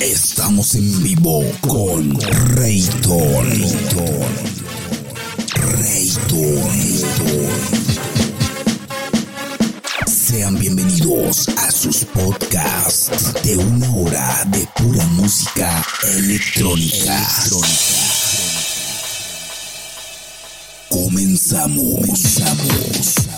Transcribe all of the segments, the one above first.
estamos, en vivo con Rayton. Rayton. Sean bienvenidos a sus podcasts de una hora de pura música electrónica. Comenzamos. Comenzamos.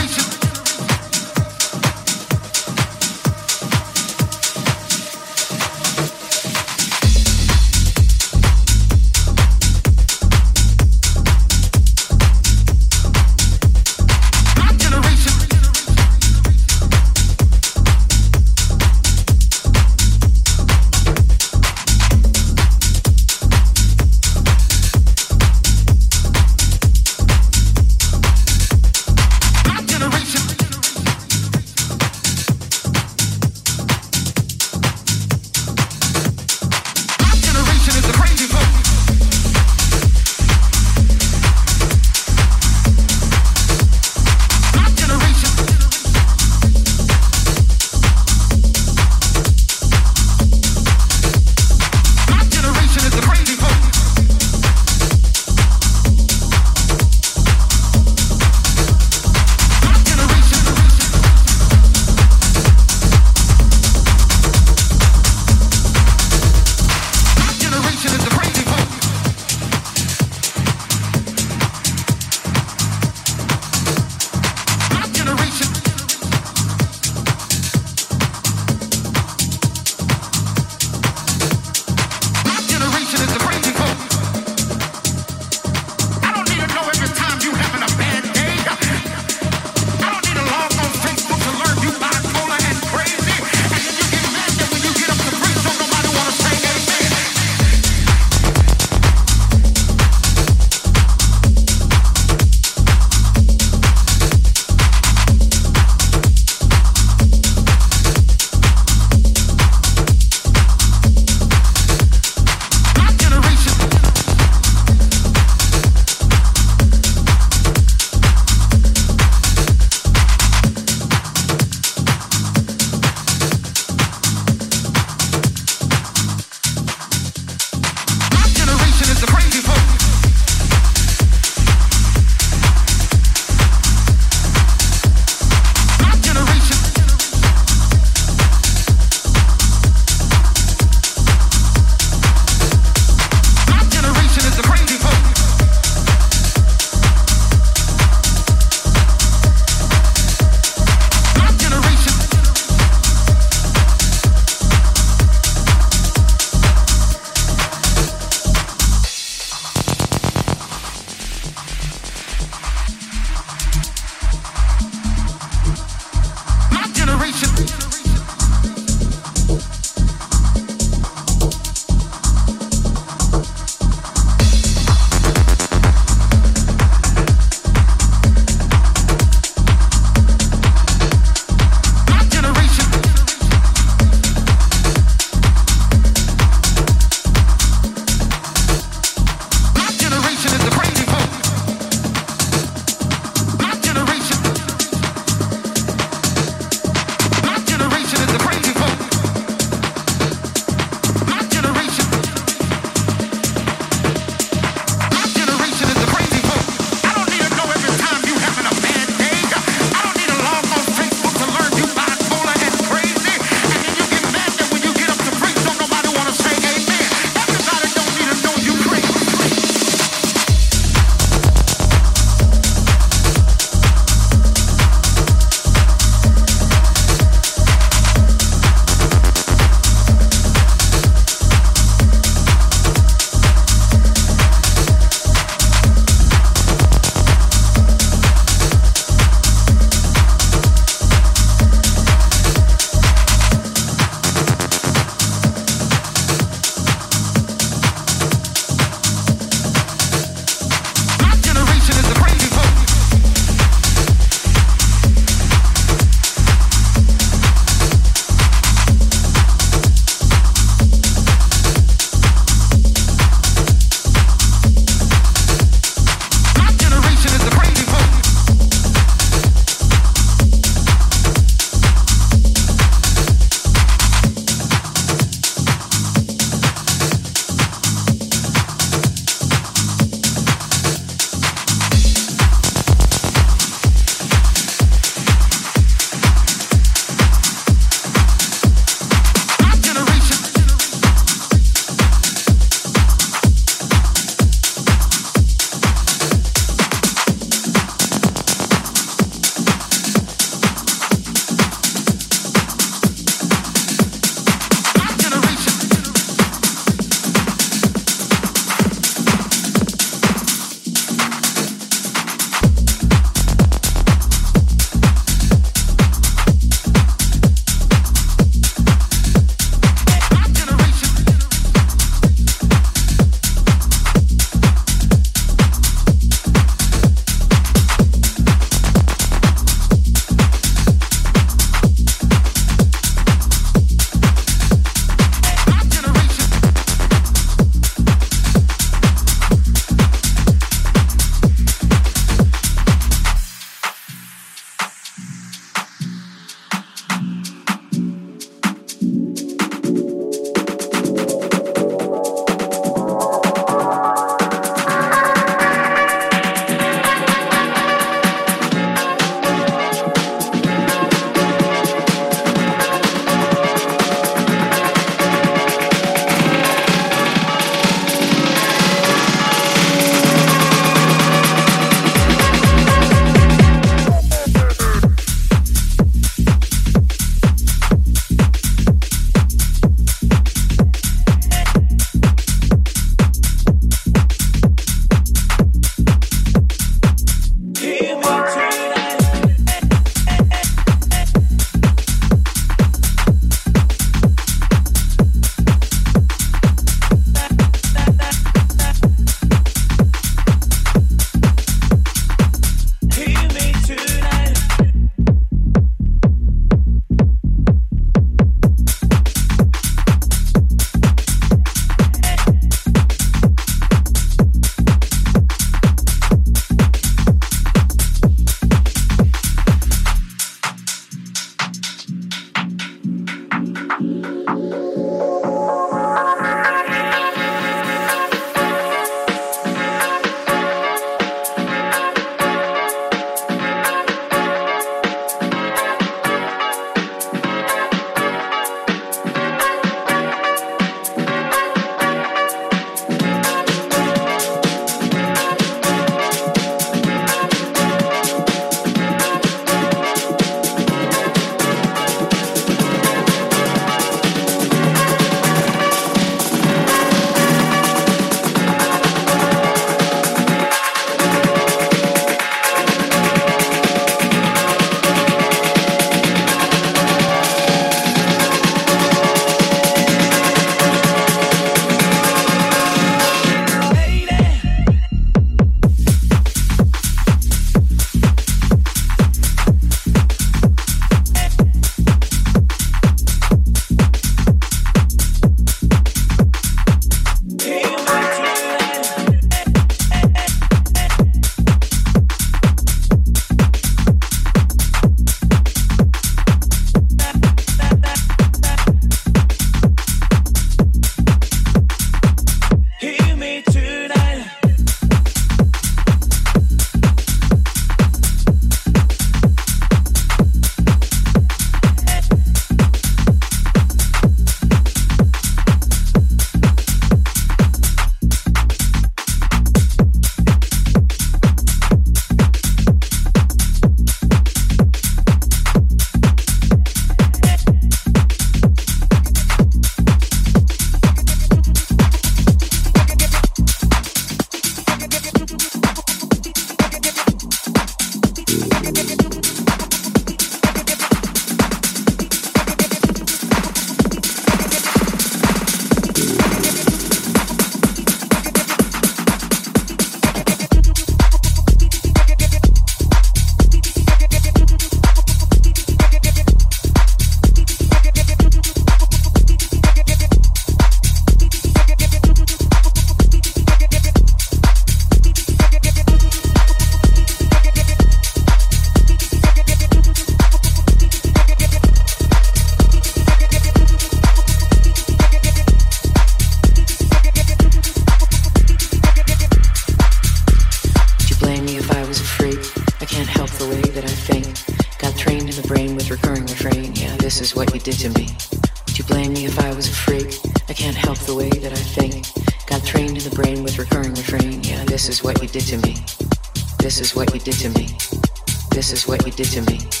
did to me.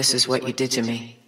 this is what you did to me.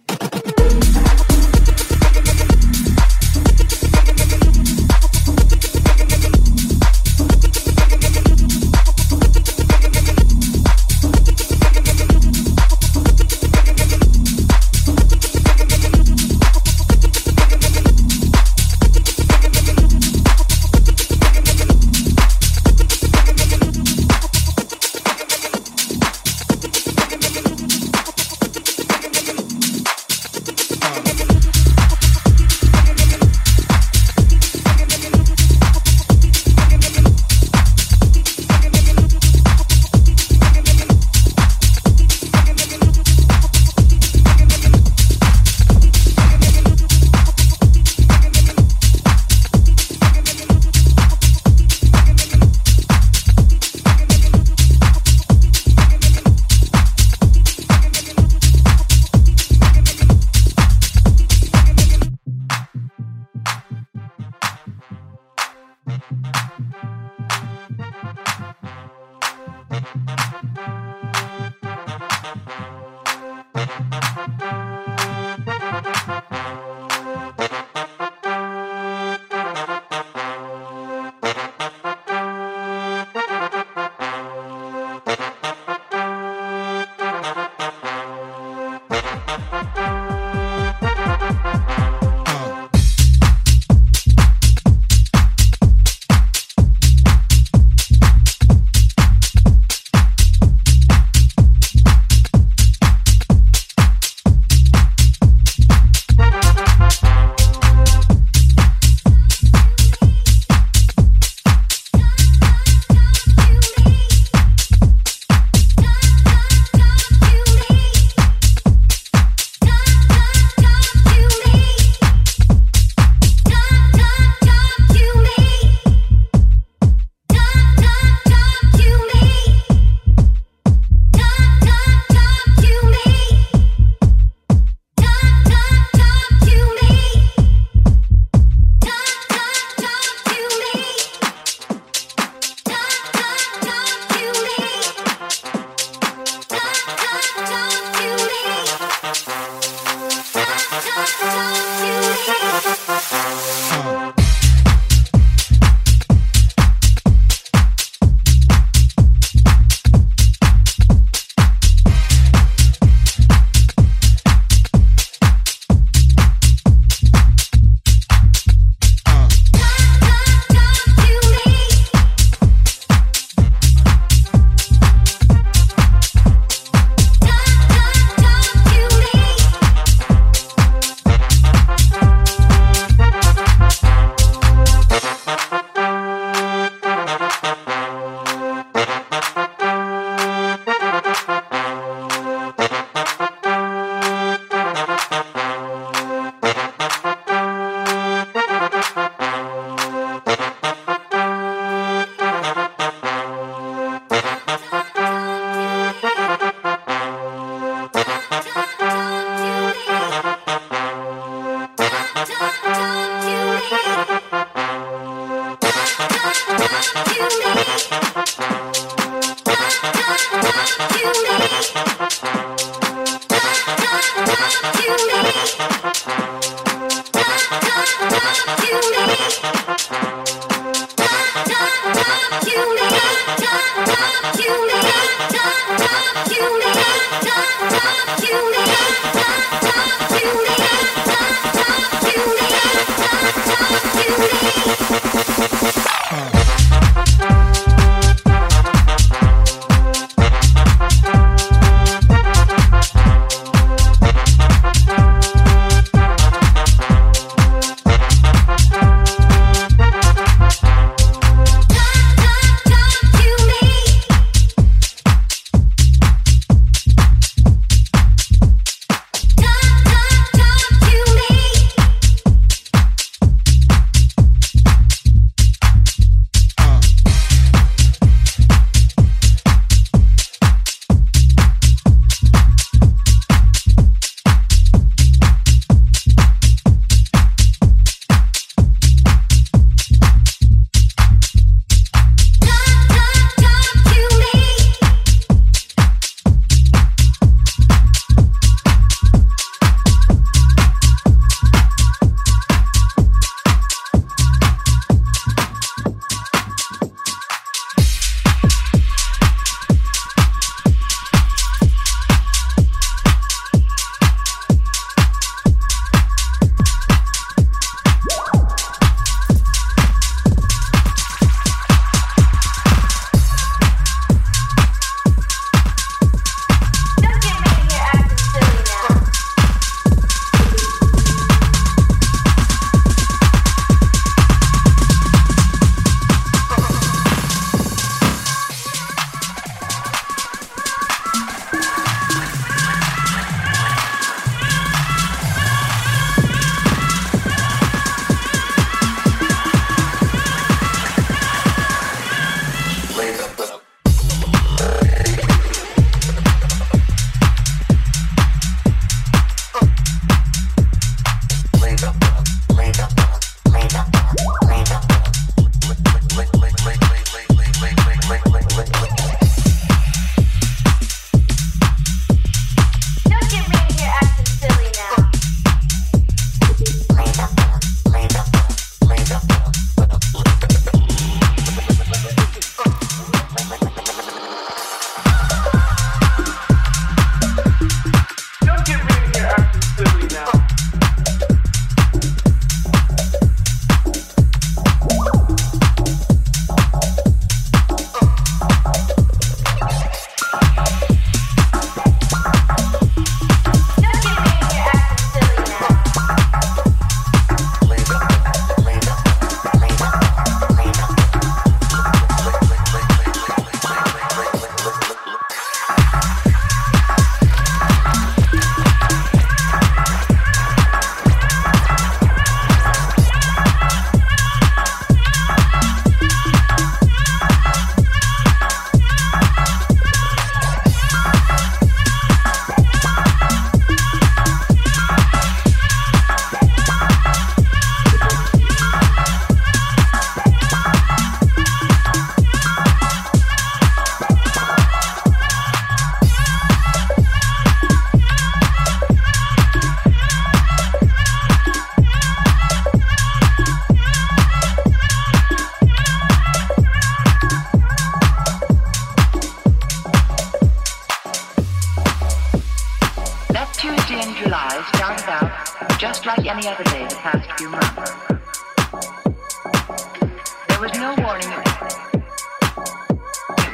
No warning. It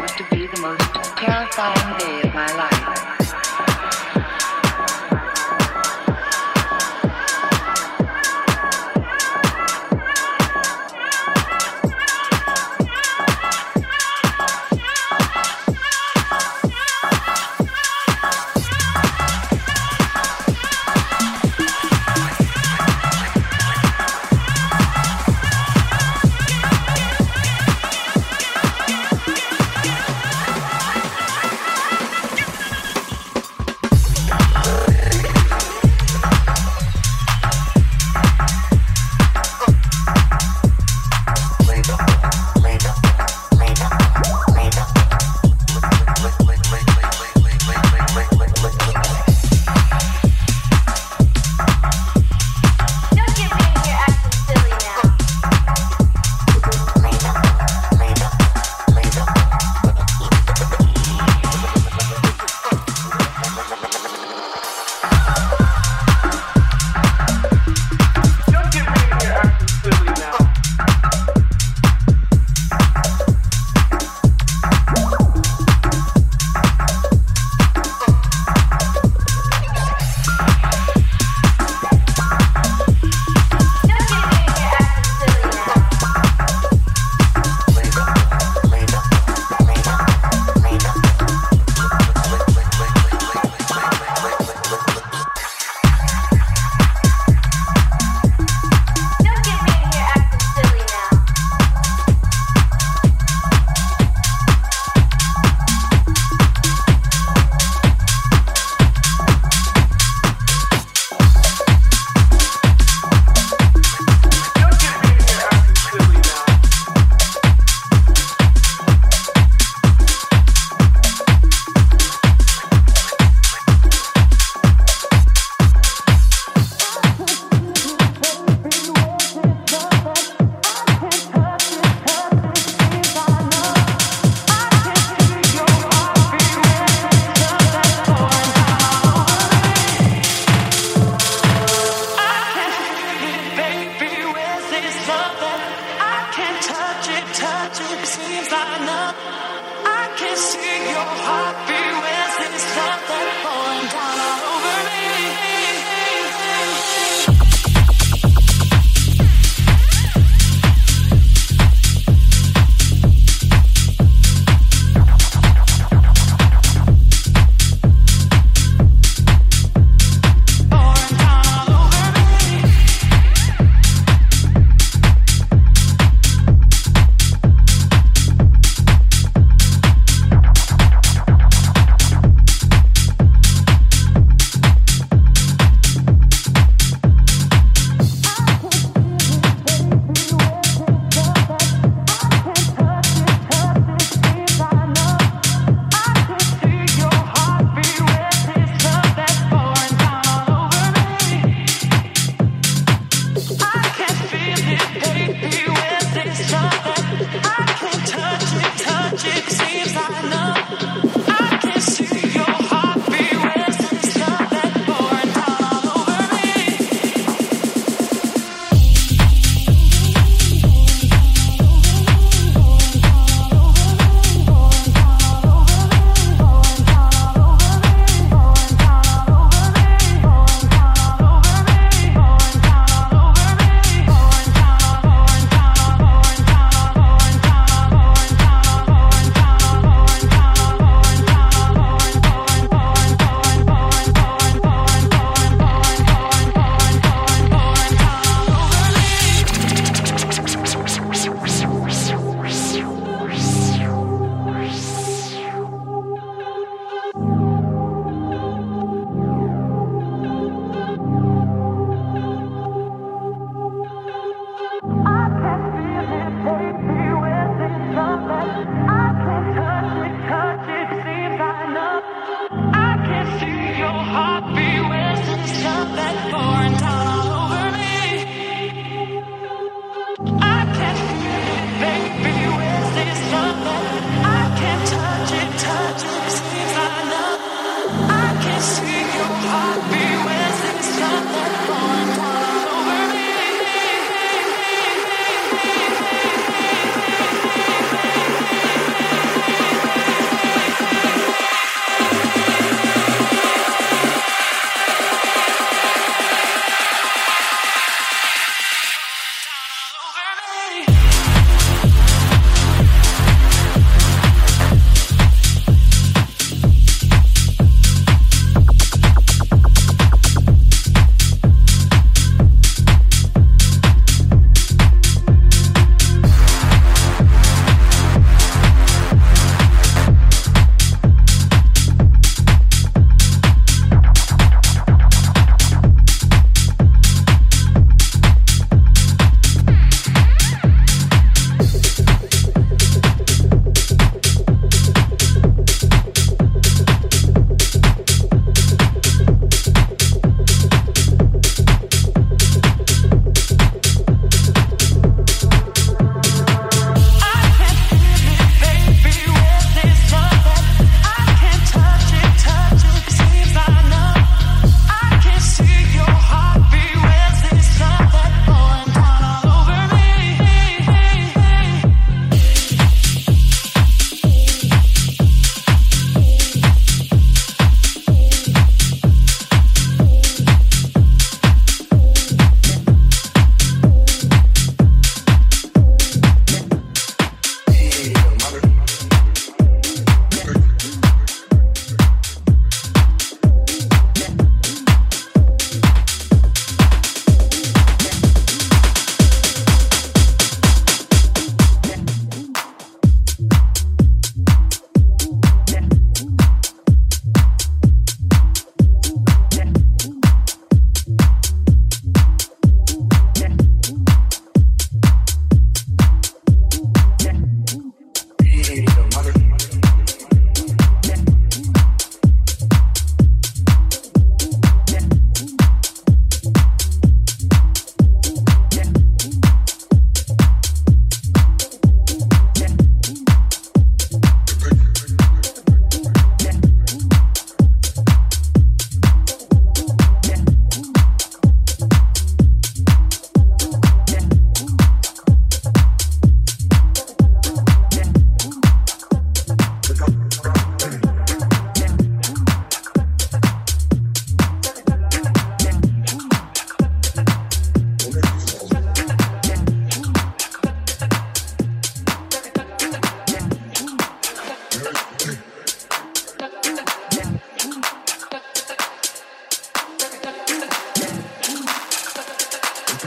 was to be the most terrifying day of my life.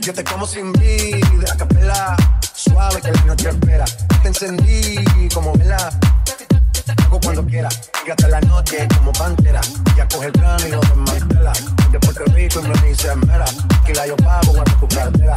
Yo te como sin vida, a capela, suave que la noche espera. Te encendí como vela, hago cuando quiera. hasta la noche como pantera, ya coge el plano y no te mantela. De Puerto Rico y me dice mera, que la yo pago cuando tu cartera.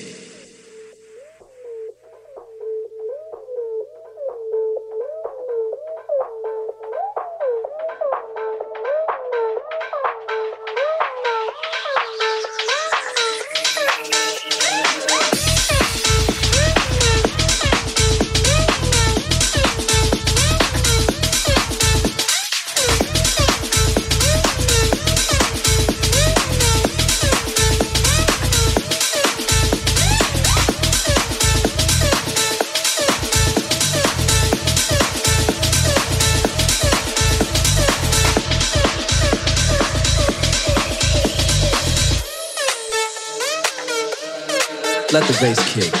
Bass kick.